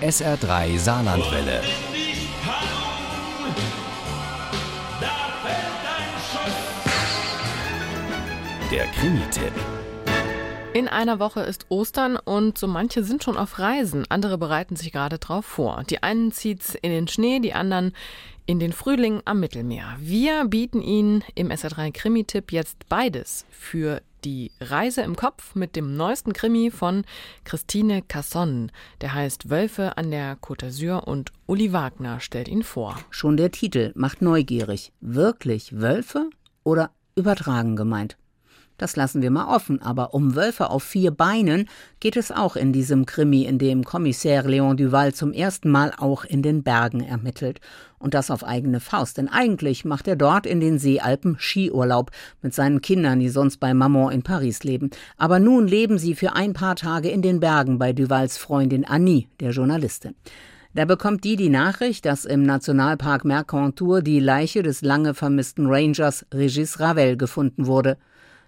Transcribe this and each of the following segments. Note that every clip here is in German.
SR3 Saarlandwelle. Der Krimi-Tipp. In einer Woche ist Ostern und so manche sind schon auf Reisen, andere bereiten sich gerade drauf vor. Die einen zieht's in den Schnee, die anderen in den Frühling am Mittelmeer. Wir bieten Ihnen im SR3 Krimi-Tipp jetzt beides für die Reise im Kopf mit dem neuesten Krimi von Christine Casson. Der heißt Wölfe an der Côte d'Azur und Uli Wagner stellt ihn vor. Schon der Titel macht neugierig. Wirklich Wölfe oder übertragen gemeint? Das lassen wir mal offen, aber um Wölfe auf vier Beinen geht es auch in diesem Krimi, in dem Kommissär Leon Duval zum ersten Mal auch in den Bergen ermittelt. Und das auf eigene Faust, denn eigentlich macht er dort in den Seealpen Skiurlaub mit seinen Kindern, die sonst bei Maman in Paris leben. Aber nun leben sie für ein paar Tage in den Bergen bei Duvals Freundin Annie, der Journalistin. Da bekommt die die Nachricht, dass im Nationalpark Mercantour die Leiche des lange vermissten Rangers Regis Ravel gefunden wurde.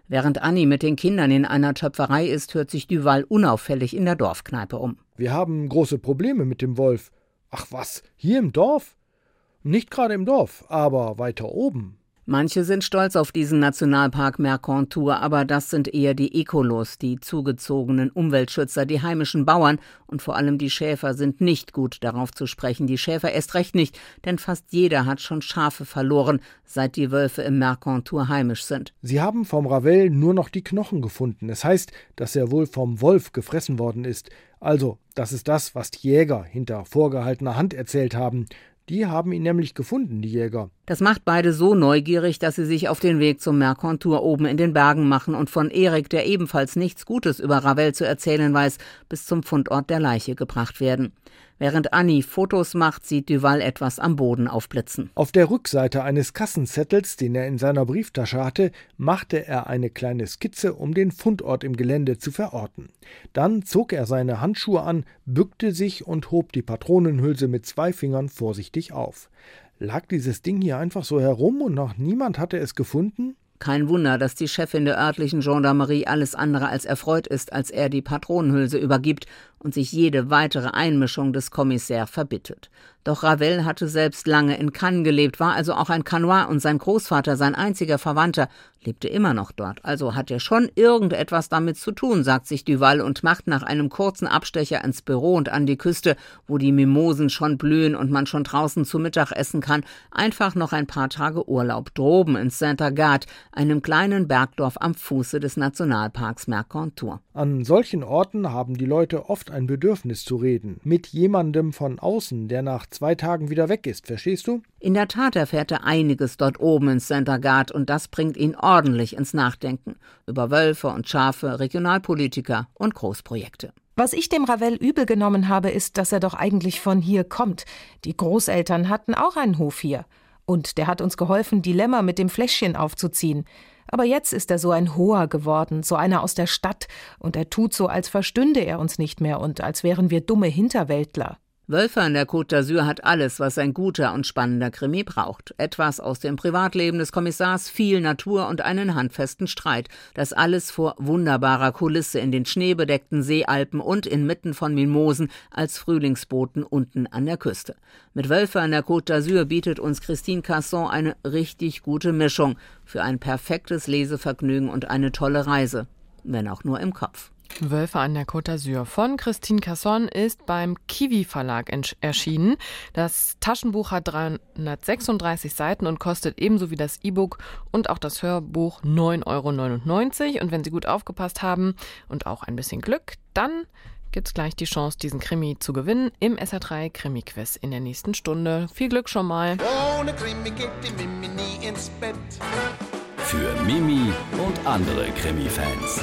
Während Annie mit den Kindern in einer Töpferei ist, hört sich Duval unauffällig in der Dorfkneipe um. Wir haben große Probleme mit dem Wolf. Ach was, hier im Dorf? Nicht gerade im Dorf, aber weiter oben. Manche sind stolz auf diesen Nationalpark Mercantour, aber das sind eher die Ekolos, die zugezogenen Umweltschützer, die heimischen Bauern und vor allem die Schäfer sind nicht gut darauf zu sprechen. Die Schäfer erst recht nicht, denn fast jeder hat schon Schafe verloren, seit die Wölfe im Mercantour heimisch sind. Sie haben vom Ravel nur noch die Knochen gefunden. Es heißt, dass er wohl vom Wolf gefressen worden ist. Also, das ist das, was die Jäger hinter vorgehaltener Hand erzählt haben. Die haben ihn nämlich gefunden, die Jäger. Das macht beide so neugierig, dass sie sich auf den Weg zum Mercantour oben in den Bergen machen und von Erik, der ebenfalls nichts Gutes über Ravel zu erzählen weiß, bis zum Fundort der Leiche gebracht werden. Während Annie Fotos macht, sieht Duval etwas am Boden aufblitzen. Auf der Rückseite eines Kassenzettels, den er in seiner Brieftasche hatte, machte er eine kleine Skizze, um den Fundort im Gelände zu verorten. Dann zog er seine Handschuhe an, bückte sich und hob die Patronenhülse mit zwei Fingern vorsichtig auf. Lag dieses Ding hier einfach so herum und noch niemand hatte es gefunden? Kein Wunder, dass die Chefin der örtlichen Gendarmerie alles andere als erfreut ist, als er die Patronenhülse übergibt und sich jede weitere Einmischung des Kommissärs verbittet. Doch Ravel hatte selbst lange in Cannes gelebt, war also auch ein Canois und sein Großvater, sein einziger Verwandter, lebte immer noch dort. Also hat er schon irgendetwas damit zu tun, sagt sich Duval und macht nach einem kurzen Abstecher ins Büro und an die Küste, wo die Mimosen schon blühen und man schon draußen zu Mittag essen kann, einfach noch ein paar Tage Urlaub droben in Saint-Agathe, einem kleinen Bergdorf am Fuße des Nationalparks Mercantour. An solchen Orten haben die Leute oft ein Bedürfnis zu reden, mit jemandem von außen, der nach zwei Tagen wieder weg ist, verstehst du? In der Tat erfährt er einiges dort oben in Saint-Agathe und das bringt ihn ordentlich ins Nachdenken über Wölfe und Schafe, Regionalpolitiker und Großprojekte. Was ich dem Ravel übel genommen habe, ist, dass er doch eigentlich von hier kommt. Die Großeltern hatten auch einen Hof hier. Und der hat uns geholfen, die Lämmer mit dem Fläschchen aufzuziehen. Aber jetzt ist er so ein Hoher geworden, so einer aus der Stadt, und er tut so, als verstünde er uns nicht mehr und als wären wir dumme Hinterwäldler. Wölfe an der Côte d'Azur hat alles, was ein guter und spannender Krimi braucht. Etwas aus dem Privatleben des Kommissars, viel Natur und einen handfesten Streit. Das alles vor wunderbarer Kulisse in den schneebedeckten Seealpen und inmitten von Mimosen als Frühlingsboten unten an der Küste. Mit Wölfe an der Côte d'Azur bietet uns Christine Casson eine richtig gute Mischung für ein perfektes Lesevergnügen und eine tolle Reise. Wenn auch nur im Kopf. Wölfe an der Côte d'Azur von Christine Casson ist beim Kiwi Verlag erschienen. Das Taschenbuch hat 336 Seiten und kostet ebenso wie das E-Book und auch das Hörbuch 9,99 Euro. Und wenn Sie gut aufgepasst haben und auch ein bisschen Glück, dann gibt es gleich die Chance, diesen Krimi zu gewinnen im SR3 Krimi-Quiz in der nächsten Stunde. Viel Glück schon mal. Ohne Krimi geht die Mimi nie ins Bett. Für Mimi und andere Krimi-Fans.